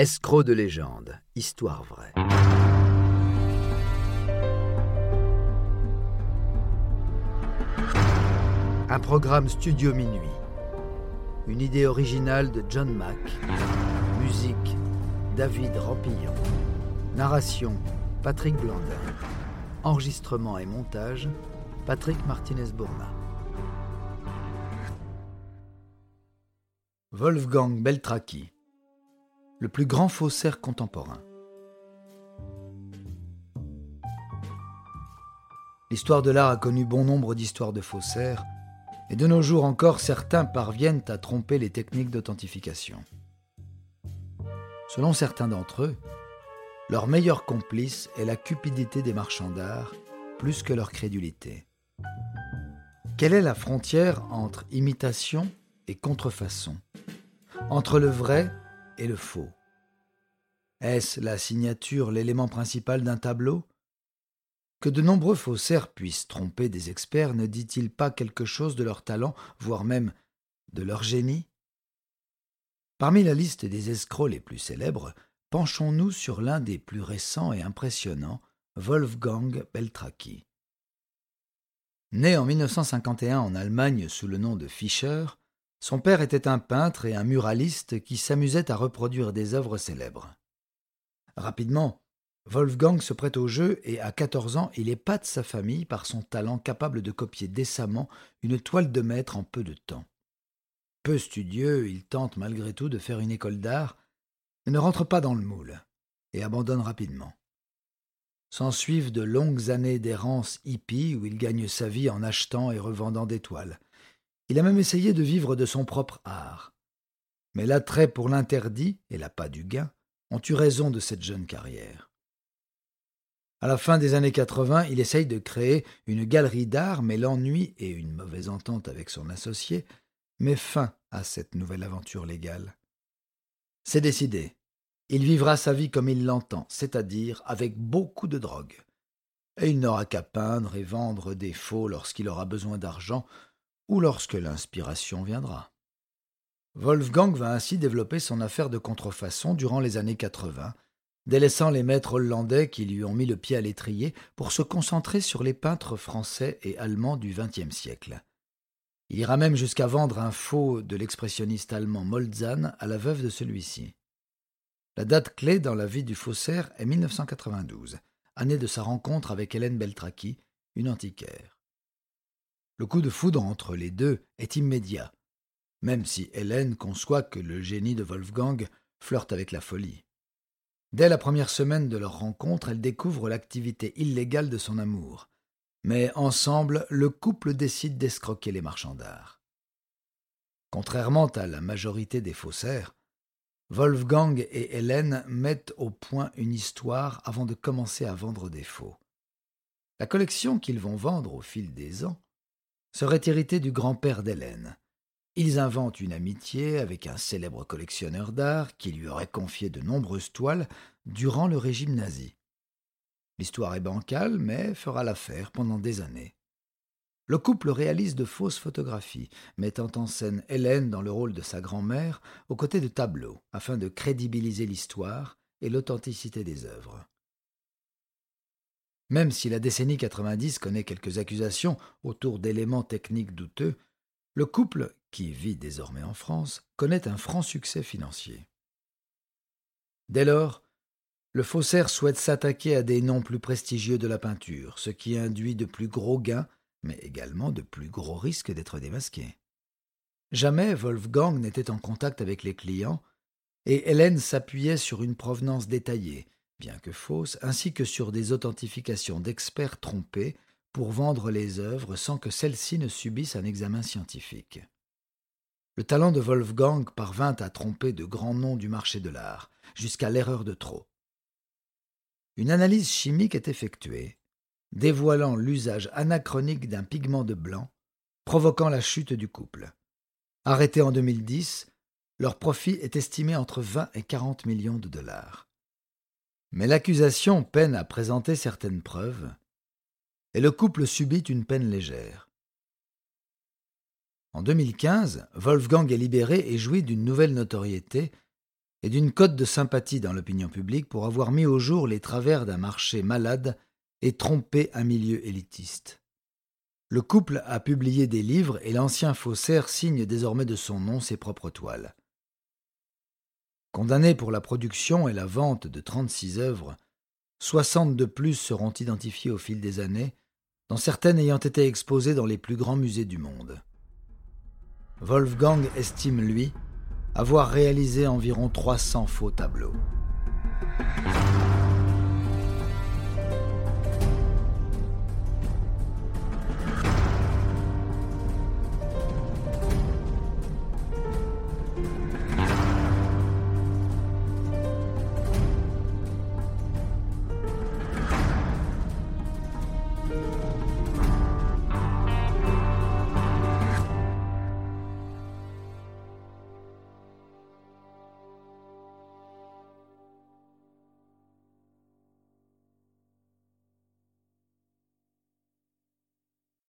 Escroc de légende, histoire vraie. Un programme Studio Minuit. Une idée originale de John Mack. Musique David Rampillon. Narration Patrick Blandin. Enregistrement et montage Patrick Martinez-Bourna. Wolfgang Beltraki le plus grand faussaire contemporain. L'histoire de l'art a connu bon nombre d'histoires de faussaires, et de nos jours encore, certains parviennent à tromper les techniques d'authentification. Selon certains d'entre eux, leur meilleur complice est la cupidité des marchands d'art plus que leur crédulité. Quelle est la frontière entre imitation et contrefaçon? Entre le vrai le faux. Est-ce la signature l'élément principal d'un tableau? Que de nombreux faussaires puissent tromper des experts ne dit-il pas quelque chose de leur talent, voire même de leur génie? Parmi la liste des escrocs les plus célèbres, penchons-nous sur l'un des plus récents et impressionnants, Wolfgang Beltraki. Né en 1951 en Allemagne sous le nom de Fischer, son père était un peintre et un muraliste qui s'amusait à reproduire des œuvres célèbres. Rapidement, Wolfgang se prête au jeu et à 14 ans, il épate sa famille par son talent capable de copier décemment une toile de maître en peu de temps. Peu studieux, il tente malgré tout de faire une école d'art, mais ne rentre pas dans le moule et abandonne rapidement. S'ensuivent de longues années d'errance hippie où il gagne sa vie en achetant et revendant des toiles. Il a même essayé de vivre de son propre art. Mais l'attrait pour l'interdit et l'appât du gain ont eu raison de cette jeune carrière. À la fin des années 80, il essaye de créer une galerie d'art, mais l'ennui et une mauvaise entente avec son associé met fin à cette nouvelle aventure légale. C'est décidé. Il vivra sa vie comme il l'entend, c'est-à-dire avec beaucoup de drogue. Et il n'aura qu'à peindre et vendre des faux lorsqu'il aura besoin d'argent ou lorsque l'inspiration viendra. Wolfgang va ainsi développer son affaire de contrefaçon durant les années 80, délaissant les maîtres hollandais qui lui ont mis le pied à l'étrier pour se concentrer sur les peintres français et allemands du XXe siècle. Il ira même jusqu'à vendre un faux de l'expressionniste allemand Molzahn à la veuve de celui-ci. La date clé dans la vie du faussaire est 1992, année de sa rencontre avec Hélène Beltraki, une antiquaire. Le coup de foudre entre les deux est immédiat, même si Hélène conçoit que le génie de Wolfgang flirte avec la folie. Dès la première semaine de leur rencontre, elle découvre l'activité illégale de son amour. Mais ensemble, le couple décide d'escroquer les marchands d'art. Contrairement à la majorité des faussaires, Wolfgang et Hélène mettent au point une histoire avant de commencer à vendre des faux. La collection qu'ils vont vendre au fil des ans serait hérité du grand-père d'Hélène. Ils inventent une amitié avec un célèbre collectionneur d'art qui lui aurait confié de nombreuses toiles durant le régime nazi. L'histoire est bancale, mais fera l'affaire pendant des années. Le couple réalise de fausses photographies, mettant en scène Hélène dans le rôle de sa grand-mère aux côtés de tableaux, afin de crédibiliser l'histoire et l'authenticité des œuvres. Même si la décennie 90 connaît quelques accusations autour d'éléments techniques douteux, le couple, qui vit désormais en France, connaît un franc succès financier. Dès lors, le faussaire souhaite s'attaquer à des noms plus prestigieux de la peinture, ce qui induit de plus gros gains, mais également de plus gros risques d'être démasqué. Jamais Wolfgang n'était en contact avec les clients, et Hélène s'appuyait sur une provenance détaillée, bien que fausses, ainsi que sur des authentifications d'experts trompés pour vendre les œuvres sans que celles-ci ne subissent un examen scientifique. Le talent de Wolfgang parvint à tromper de grands noms du marché de l'art, jusqu'à l'erreur de trop. Une analyse chimique est effectuée, dévoilant l'usage anachronique d'un pigment de blanc, provoquant la chute du couple. Arrêté en 2010, leur profit est estimé entre 20 et 40 millions de dollars. Mais l'accusation peine à présenter certaines preuves, et le couple subit une peine légère. En 2015, Wolfgang est libéré et jouit d'une nouvelle notoriété, et d'une cote de sympathie dans l'opinion publique pour avoir mis au jour les travers d'un marché malade et trompé un milieu élitiste. Le couple a publié des livres et l'ancien faussaire signe désormais de son nom ses propres toiles. Condamné pour la production et la vente de 36 œuvres, 60 de plus seront identifiées au fil des années, dont certaines ayant été exposées dans les plus grands musées du monde. Wolfgang estime, lui, avoir réalisé environ 300 faux tableaux.